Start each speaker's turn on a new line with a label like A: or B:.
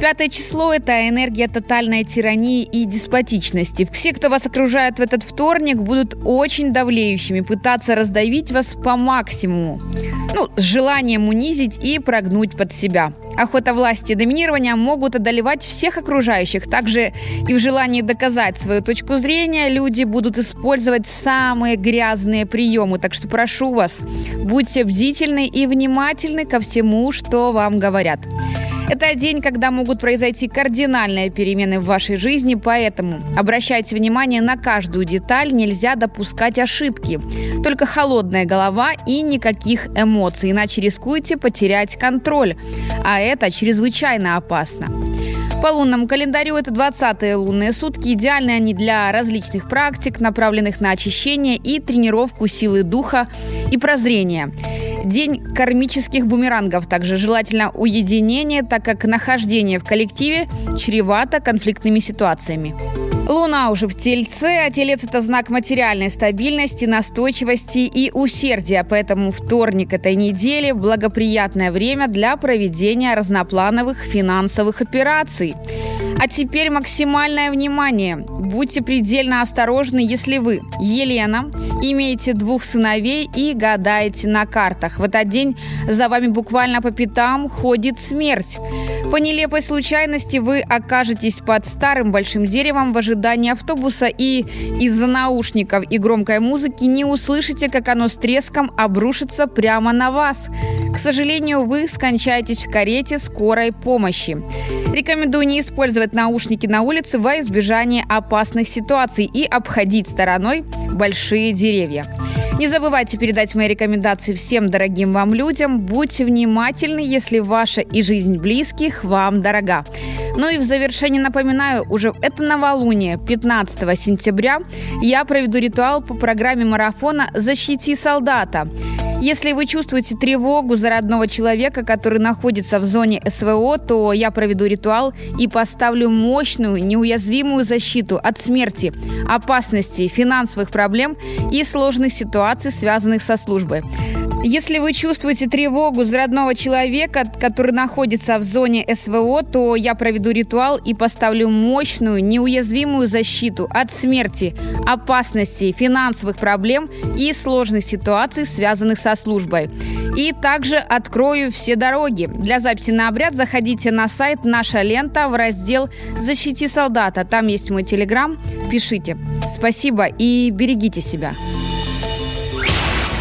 A: Пятое число – это энергия тотальной тирании и деспотичности. Все, кто вас окружает в этот вторник, будут очень давлеющими, пытаться раздавить вас по максимуму. Ну, с желанием унизить и прогнуть под себя. Охота власти и доминирования могут одолевать всех окружающих. Также и в желании доказать свою точку зрения люди будут использовать самые грязные приемы. Так что прошу вас, будьте бдительны и внимательны ко всему, что вам говорят. Это день, когда могут произойти кардинальные перемены в вашей жизни, поэтому обращайте внимание на каждую деталь, нельзя допускать ошибки. Только холодная голова и никаких эмоций, иначе рискуете потерять контроль. А это чрезвычайно опасно. По лунному календарю это 20-е лунные сутки. Идеальны они для различных практик, направленных на очищение и тренировку силы духа и прозрения. День кармических бумерангов. Также желательно уединение, так как нахождение в коллективе чревато конфликтными ситуациями. Луна уже в Тельце, а Телец – это знак материальной стабильности, настойчивости и усердия. Поэтому вторник этой недели – благоприятное время для проведения разноплановых финансовых операций. А теперь максимальное внимание. Будьте предельно осторожны, если вы, Елена, имеете двух сыновей и гадаете на картах. В этот день за вами буквально по пятам ходит смерть. По нелепой случайности вы окажетесь под старым большим деревом в ожидании автобуса и из-за наушников и громкой музыки не услышите, как оно с треском обрушится прямо на вас. Сожалению, вы скончаетесь в карете скорой помощи. Рекомендую не использовать наушники на улице во избежание опасных ситуаций и обходить стороной большие деревья. Не забывайте передать мои рекомендации всем дорогим вам людям. Будьте внимательны, если ваша и жизнь близких вам дорога. Ну и в завершение напоминаю, уже это новолуние, 15 сентября, я проведу ритуал по программе марафона «Защити солдата». Если вы чувствуете тревогу за родного человека, который находится в зоне СВО, то я проведу ритуал и поставлю мощную, неуязвимую защиту от смерти, опасности, финансовых проблем и сложных ситуаций, связанных со службой. Если вы чувствуете тревогу за родного человека, который находится в зоне СВО, то я проведу ритуал и поставлю мощную, неуязвимую защиту от смерти, опасностей, финансовых проблем и сложных ситуаций, связанных со службой. И также открою все дороги. Для записи на обряд заходите на сайт «Наша лента» в раздел «Защити солдата». Там есть мой телеграм. Пишите. Спасибо и берегите себя.